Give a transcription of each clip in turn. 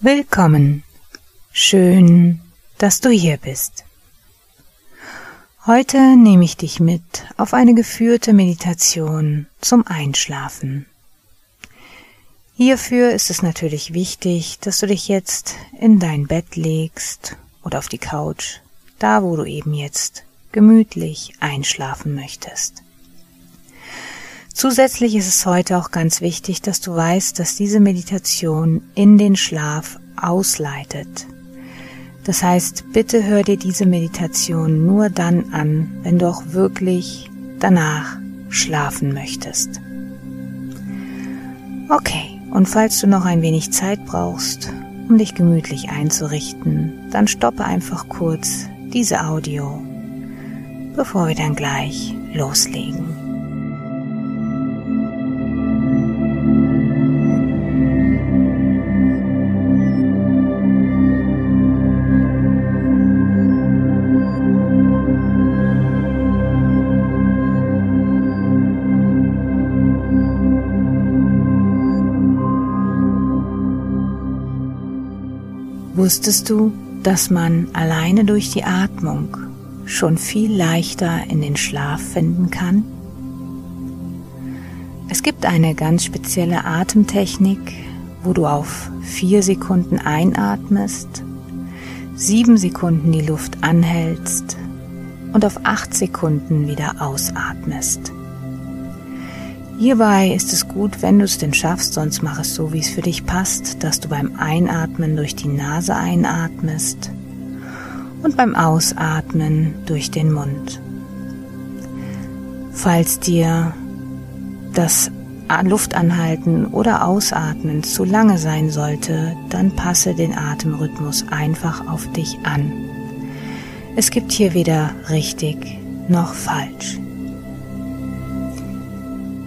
Willkommen. Schön, dass du hier bist. Heute nehme ich dich mit auf eine geführte Meditation zum Einschlafen. Hierfür ist es natürlich wichtig, dass du dich jetzt in dein Bett legst oder auf die Couch, da wo du eben jetzt gemütlich einschlafen möchtest. Zusätzlich ist es heute auch ganz wichtig, dass du weißt, dass diese Meditation in den Schlaf ausleitet. Das heißt, bitte hör dir diese Meditation nur dann an, wenn du auch wirklich danach schlafen möchtest. Okay, und falls du noch ein wenig Zeit brauchst, um dich gemütlich einzurichten, dann stoppe einfach kurz diese Audio, bevor wir dann gleich loslegen. Wusstest du, dass man alleine durch die Atmung schon viel leichter in den Schlaf finden kann? Es gibt eine ganz spezielle Atemtechnik, wo du auf vier Sekunden einatmest, sieben Sekunden die Luft anhältst und auf acht Sekunden wieder ausatmest. Hierbei ist es gut, wenn du es denn schaffst, sonst mach es so, wie es für dich passt, dass du beim Einatmen durch die Nase einatmest und beim Ausatmen durch den Mund. Falls dir das Luftanhalten oder Ausatmen zu lange sein sollte, dann passe den Atemrhythmus einfach auf dich an. Es gibt hier weder richtig noch falsch.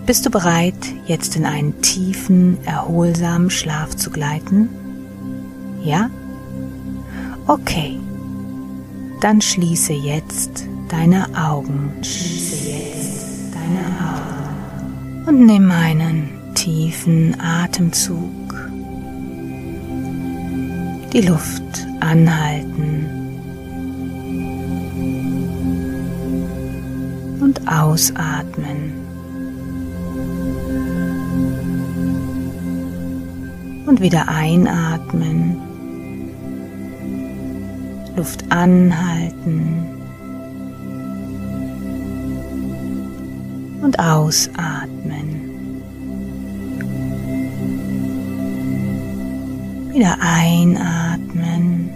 Bist du bereit, jetzt in einen tiefen, erholsamen Schlaf zu gleiten? Ja? Okay. Dann schließe jetzt deine Augen. Schließe jetzt deine Augen. Und nimm einen tiefen Atemzug. Die Luft anhalten. Und ausatmen. Und wieder einatmen, Luft anhalten und ausatmen. Wieder einatmen,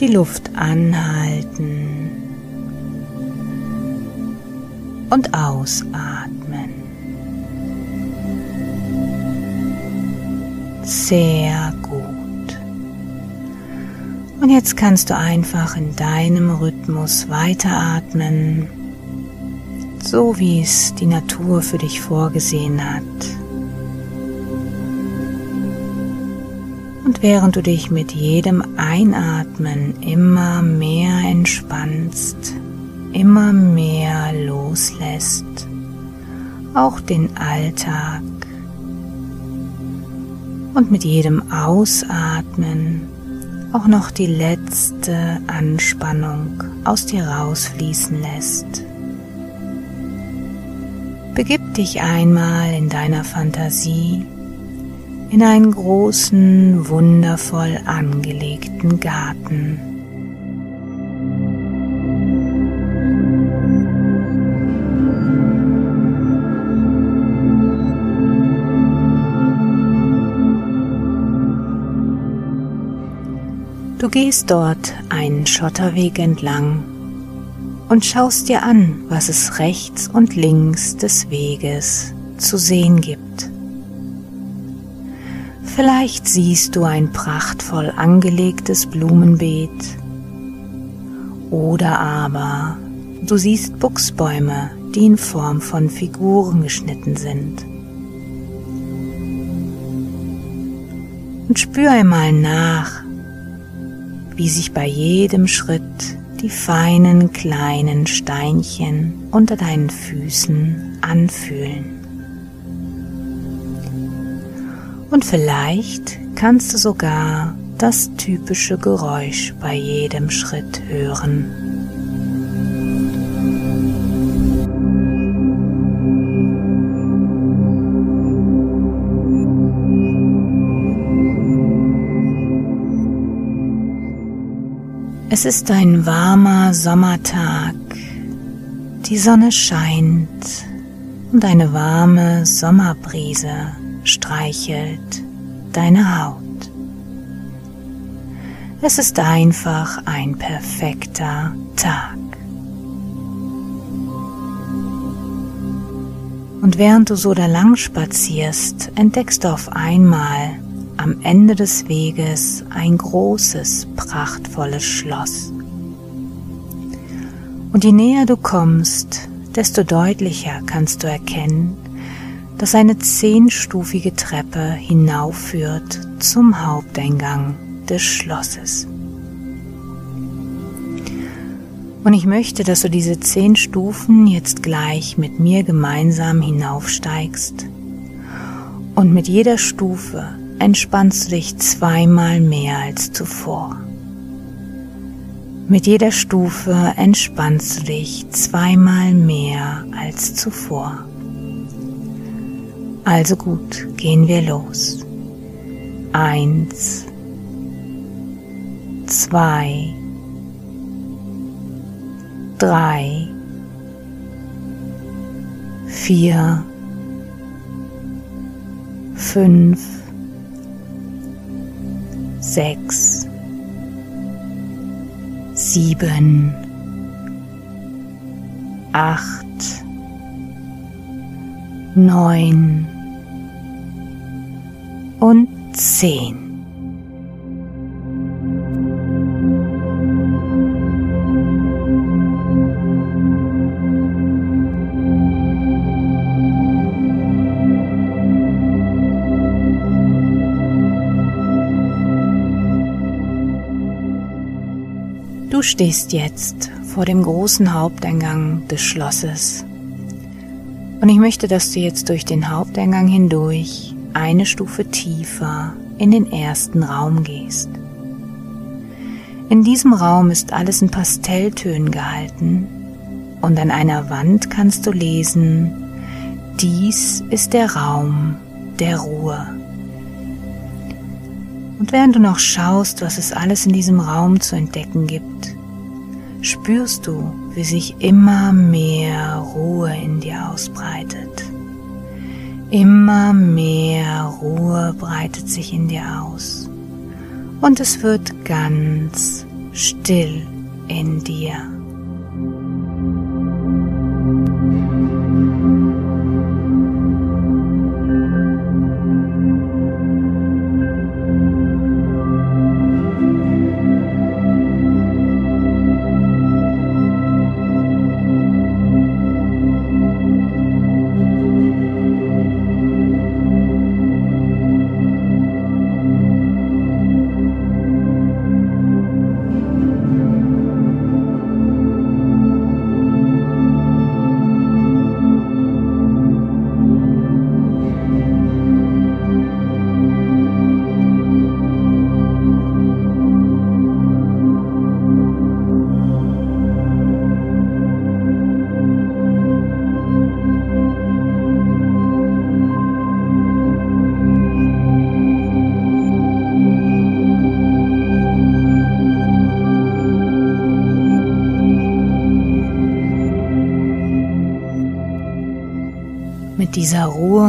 die Luft anhalten und ausatmen. Sehr gut. Und jetzt kannst du einfach in deinem Rhythmus weiteratmen, so wie es die Natur für dich vorgesehen hat. Und während du dich mit jedem Einatmen immer mehr entspannst, immer mehr loslässt, auch den Alltag, und mit jedem Ausatmen auch noch die letzte Anspannung aus dir rausfließen lässt. Begib dich einmal in deiner Fantasie in einen großen, wundervoll angelegten Garten. Du gehst dort einen Schotterweg entlang und schaust dir an, was es rechts und links des Weges zu sehen gibt. Vielleicht siehst du ein prachtvoll angelegtes Blumenbeet oder aber du siehst Buchsbäume, die in Form von Figuren geschnitten sind. Und spür einmal nach, wie sich bei jedem Schritt die feinen kleinen Steinchen unter deinen Füßen anfühlen. Und vielleicht kannst du sogar das typische Geräusch bei jedem Schritt hören. Es ist ein warmer Sommertag. Die Sonne scheint und eine warme Sommerbrise streichelt deine Haut. Es ist einfach ein perfekter Tag. Und während du so da lang spazierst, entdeckst du auf einmal am Ende des Weges ein großes, prachtvolles Schloss. Und je näher du kommst, desto deutlicher kannst du erkennen, dass eine zehnstufige Treppe hinaufführt zum Haupteingang des Schlosses. Und ich möchte, dass du diese zehn Stufen jetzt gleich mit mir gemeinsam hinaufsteigst. Und mit jeder Stufe entspannst du dich zweimal mehr als zuvor. Mit jeder Stufe entspannst du dich zweimal mehr als zuvor. Also gut, gehen wir los. Eins, zwei, drei, vier, fünf, sechs, sieben, acht, neun, und zehn. Stehst jetzt vor dem großen Haupteingang des Schlosses. Und ich möchte, dass du jetzt durch den Haupteingang hindurch eine Stufe tiefer in den ersten Raum gehst. In diesem Raum ist alles in Pastelltönen gehalten und an einer Wand kannst du lesen, dies ist der Raum der Ruhe. Und während du noch schaust, was es alles in diesem Raum zu entdecken gibt, spürst du, wie sich immer mehr Ruhe in dir ausbreitet. Immer mehr Ruhe breitet sich in dir aus und es wird ganz still in dir.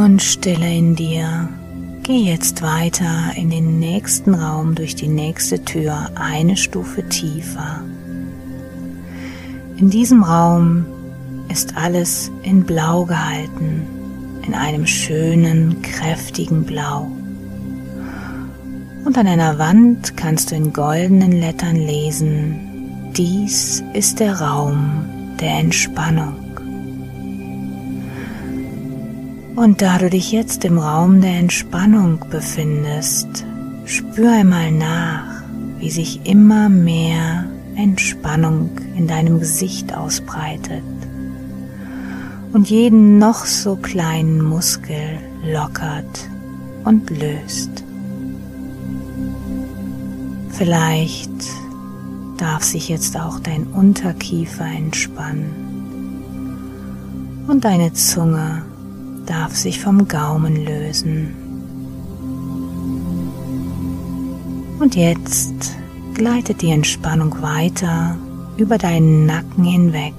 Und Stille in dir, geh jetzt weiter in den nächsten Raum durch die nächste Tür eine Stufe tiefer. In diesem Raum ist alles in Blau gehalten, in einem schönen, kräftigen Blau. Und an einer Wand kannst du in goldenen Lettern lesen, dies ist der Raum der Entspannung. Und da du dich jetzt im Raum der Entspannung befindest, spür einmal nach, wie sich immer mehr Entspannung in deinem Gesicht ausbreitet. und jeden noch so kleinen Muskel lockert und löst. Vielleicht darf sich jetzt auch dein Unterkiefer entspannen und deine Zunge darf sich vom Gaumen lösen. Und jetzt gleitet die Entspannung weiter über deinen Nacken hinweg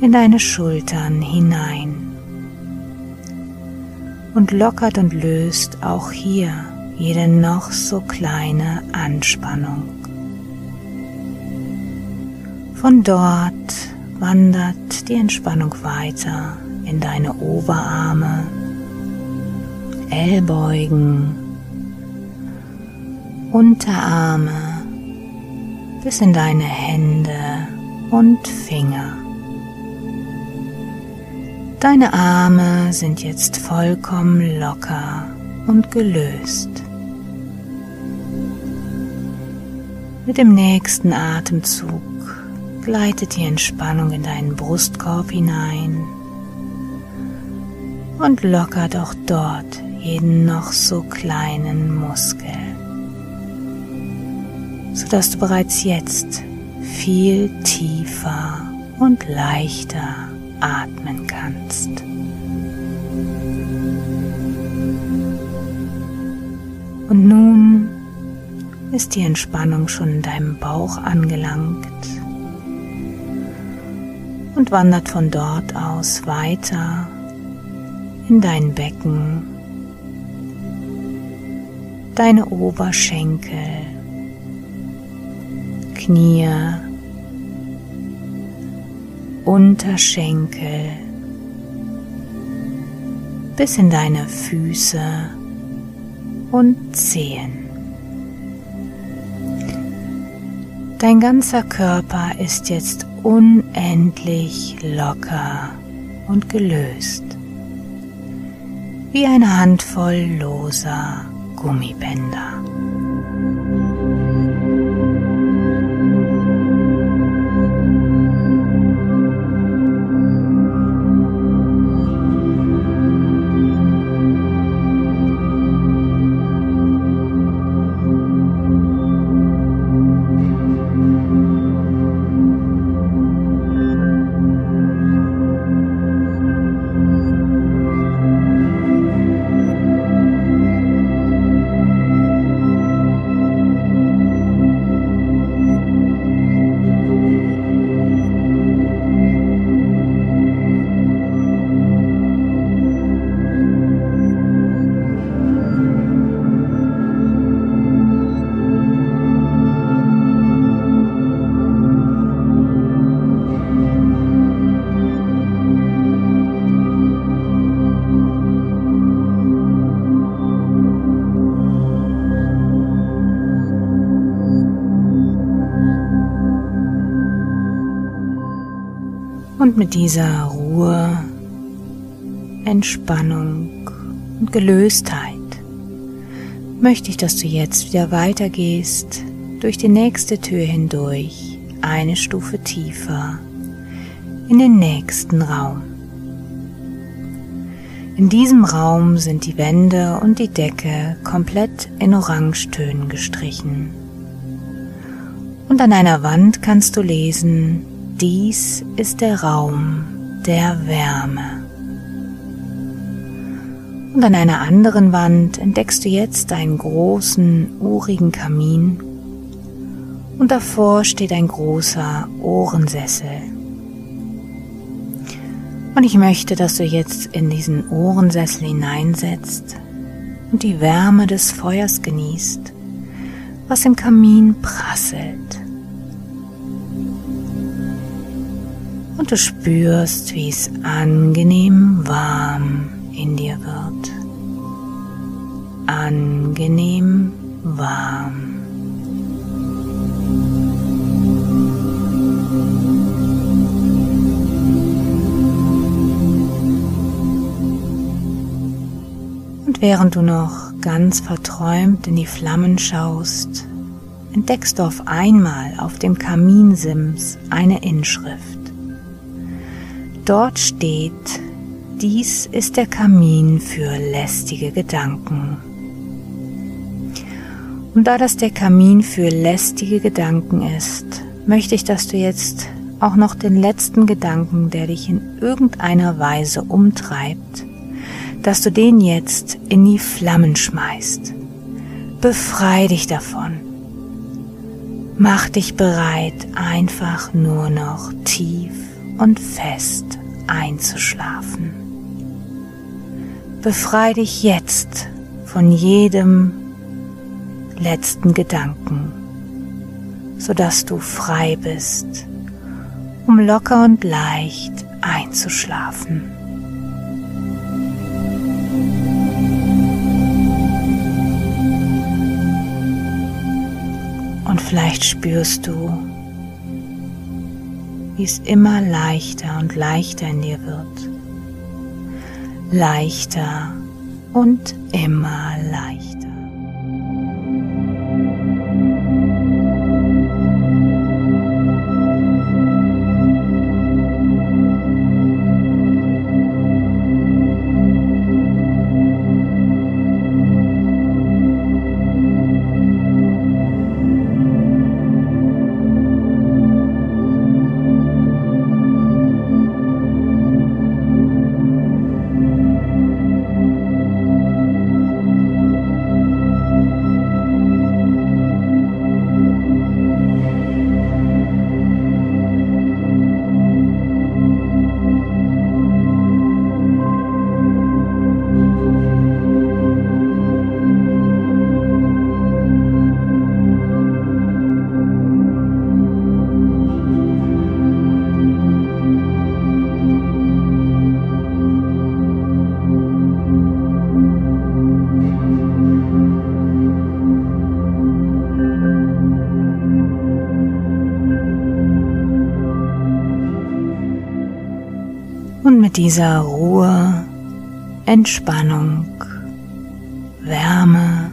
in deine Schultern hinein und lockert und löst auch hier jede noch so kleine Anspannung. Von dort wandert die Entspannung weiter in deine Oberarme, Ellbeugen, Unterarme bis in deine Hände und Finger. Deine Arme sind jetzt vollkommen locker und gelöst. Mit dem nächsten Atemzug gleitet die Entspannung in deinen Brustkorb hinein und lockert auch dort jeden noch so kleinen Muskel, sodass du bereits jetzt viel tiefer und leichter atmen kannst. Und nun ist die Entspannung schon in deinem Bauch angelangt und wandert von dort aus weiter in dein Becken, deine Oberschenkel, Knie, Unterschenkel bis in deine Füße und Zehen. Dein ganzer Körper ist jetzt unendlich locker und gelöst, wie eine Handvoll loser Gummibänder. Mit dieser Ruhe, Entspannung und Gelöstheit möchte ich, dass du jetzt wieder weitergehst durch die nächste Tür hindurch, eine Stufe tiefer, in den nächsten Raum. In diesem Raum sind die Wände und die Decke komplett in Orangetönen gestrichen. Und an einer Wand kannst du lesen, dies ist der Raum der Wärme. Und an einer anderen Wand entdeckst du jetzt einen großen, urigen Kamin und davor steht ein großer Ohrensessel. Und ich möchte, dass du jetzt in diesen Ohrensessel hineinsetzt und die Wärme des Feuers genießt, was im Kamin prasselt. Und du spürst, wie es angenehm warm in dir wird. Angenehm warm. Und während du noch ganz verträumt in die Flammen schaust, entdeckst du auf einmal auf dem Kaminsims eine Inschrift. Dort steht, dies ist der Kamin für lästige Gedanken. Und da das der Kamin für lästige Gedanken ist, möchte ich, dass du jetzt auch noch den letzten Gedanken, der dich in irgendeiner Weise umtreibt, dass du den jetzt in die Flammen schmeißt. Befrei dich davon. Mach dich bereit, einfach nur noch tief und fest einzuschlafen. Befrei dich jetzt von jedem letzten Gedanken, sodass du frei bist, um locker und leicht einzuschlafen. Und vielleicht spürst du, wie es immer leichter und leichter in dir wird. Leichter und immer leichter. Dieser Ruhe, Entspannung, Wärme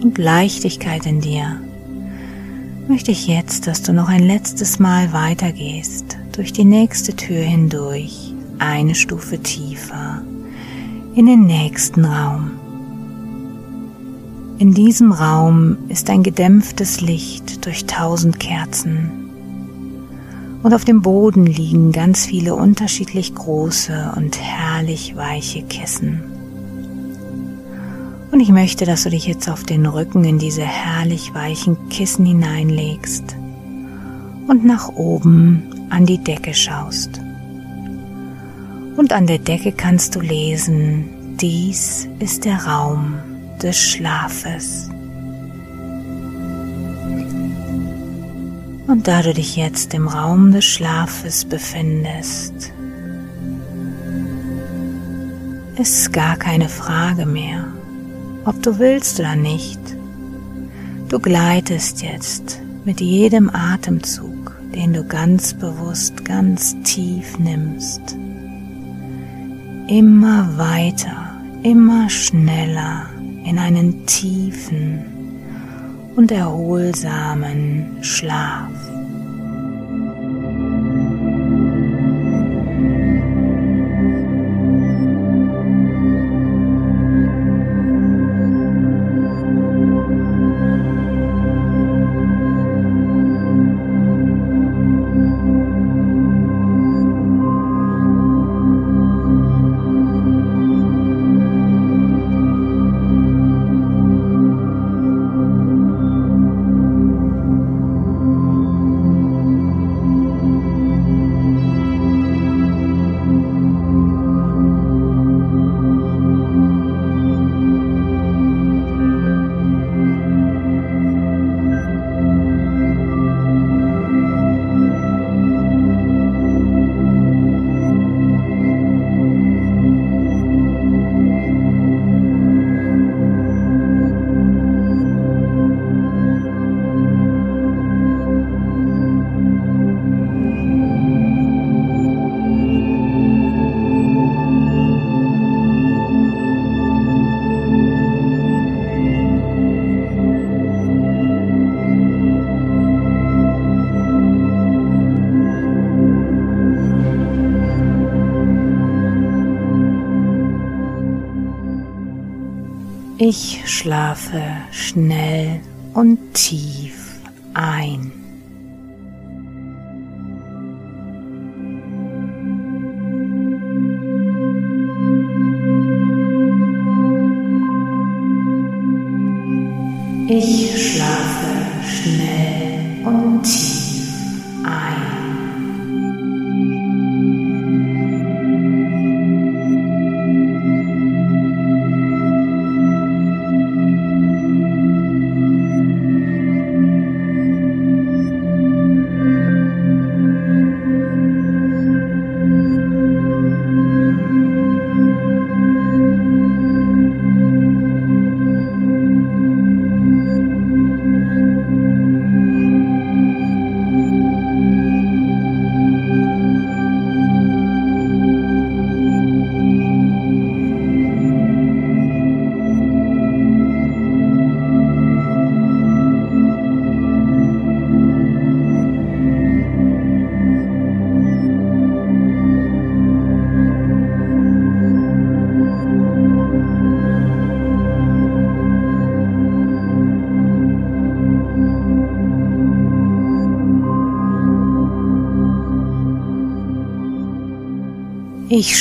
und Leichtigkeit in dir möchte ich jetzt, dass du noch ein letztes Mal weitergehst, durch die nächste Tür hindurch, eine Stufe tiefer, in den nächsten Raum. In diesem Raum ist ein gedämpftes Licht durch tausend Kerzen und auf dem Boden liegen ganz viele unterschiedlich große und herrlich weiche Kissen. Und ich möchte, dass du dich jetzt auf den Rücken in diese herrlich weichen Kissen hineinlegst und nach oben an die Decke schaust. Und an der Decke kannst du lesen, dies ist der Raum des Schlafes. Und da du dich jetzt im Raum des Schlafes befindest, ist gar keine Frage mehr, ob du willst oder nicht. Du gleitest jetzt mit jedem Atemzug, den du ganz bewusst, ganz tief nimmst, immer weiter, immer schneller in einen tiefen und erholsamen Schlaf. Ich schlafe schnell und tief ein.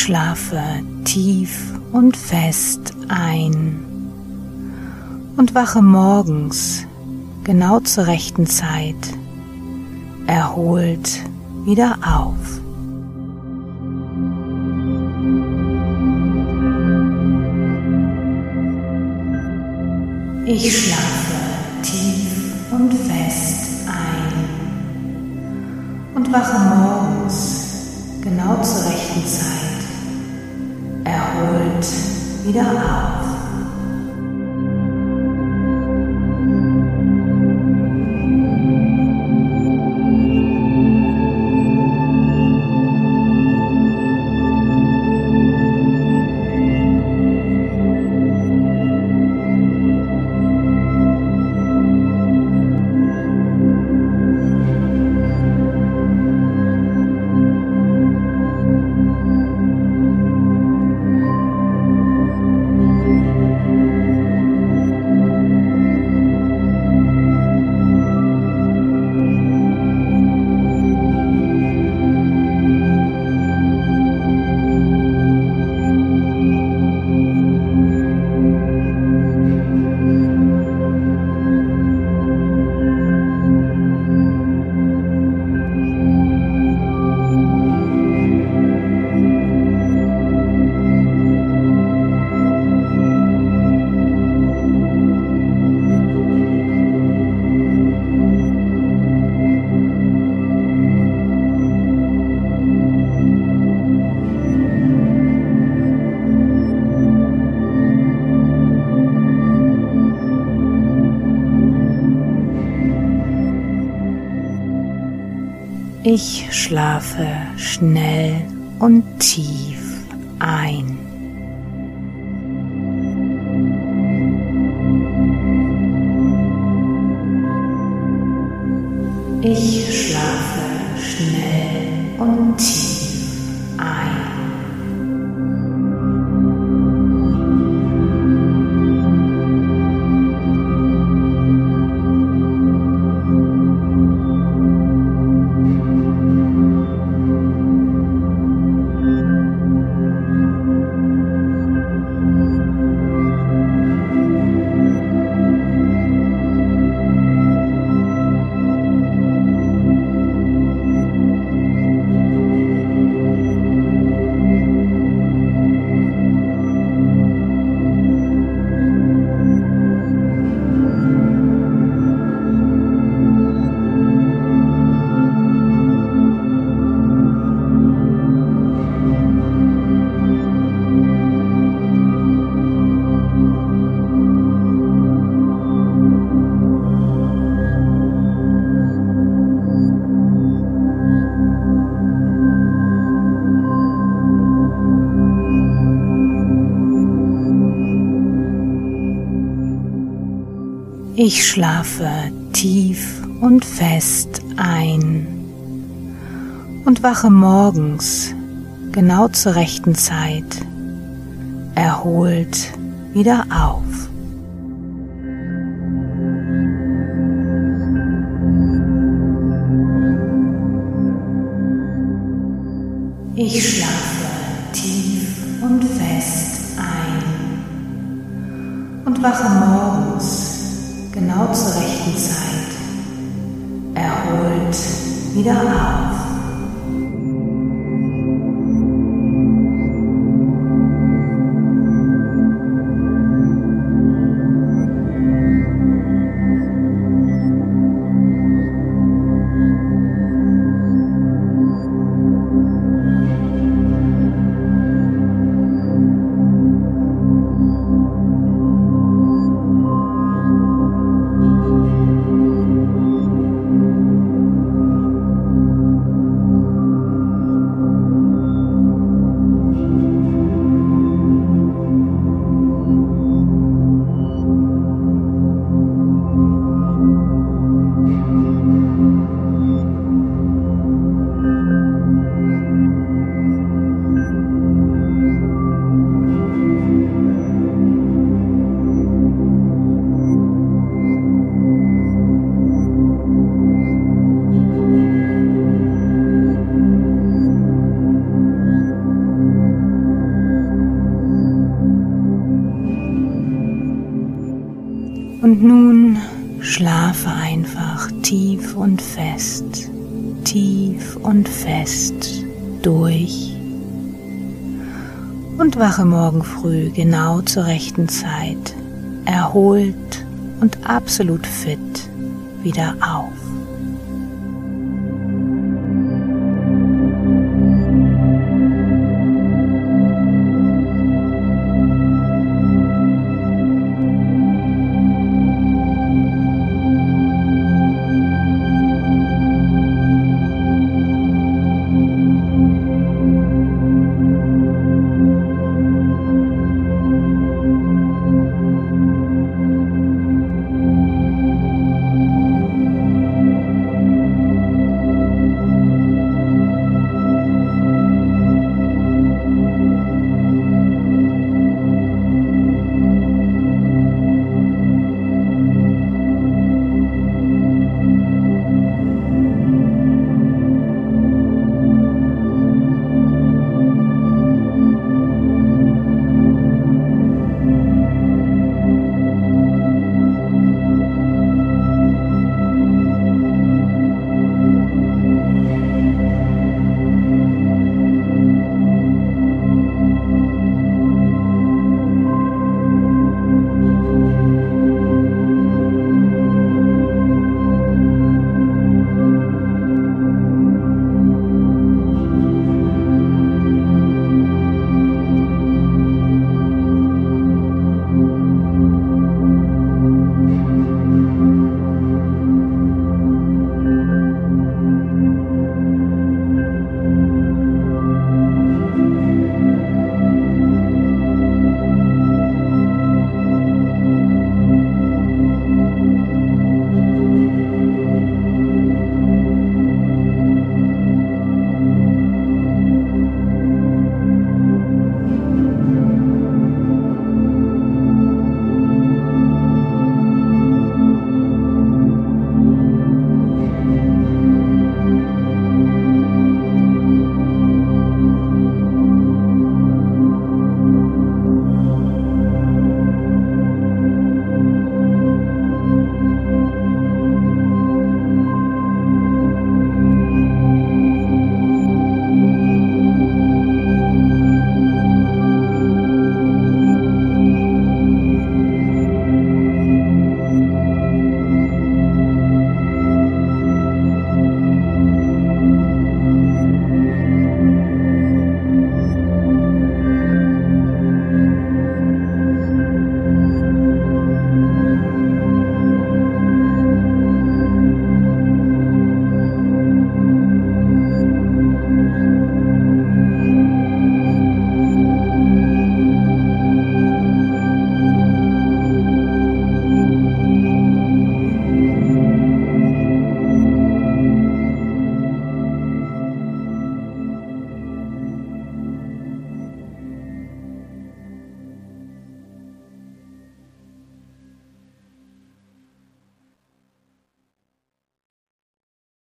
Schlafe tief und fest ein und wache morgens genau zur rechten Zeit erholt wieder auf. Ich schlafe tief und fest ein und wache morgens genau zur rechten Zeit, erholt wieder auf. Schnell und tief Ich schlafe tief und fest ein und wache morgens genau zur rechten Zeit erholt wieder auf. Schlafe einfach tief und fest, tief und fest durch und wache morgen früh genau zur rechten Zeit, erholt und absolut fit wieder auf.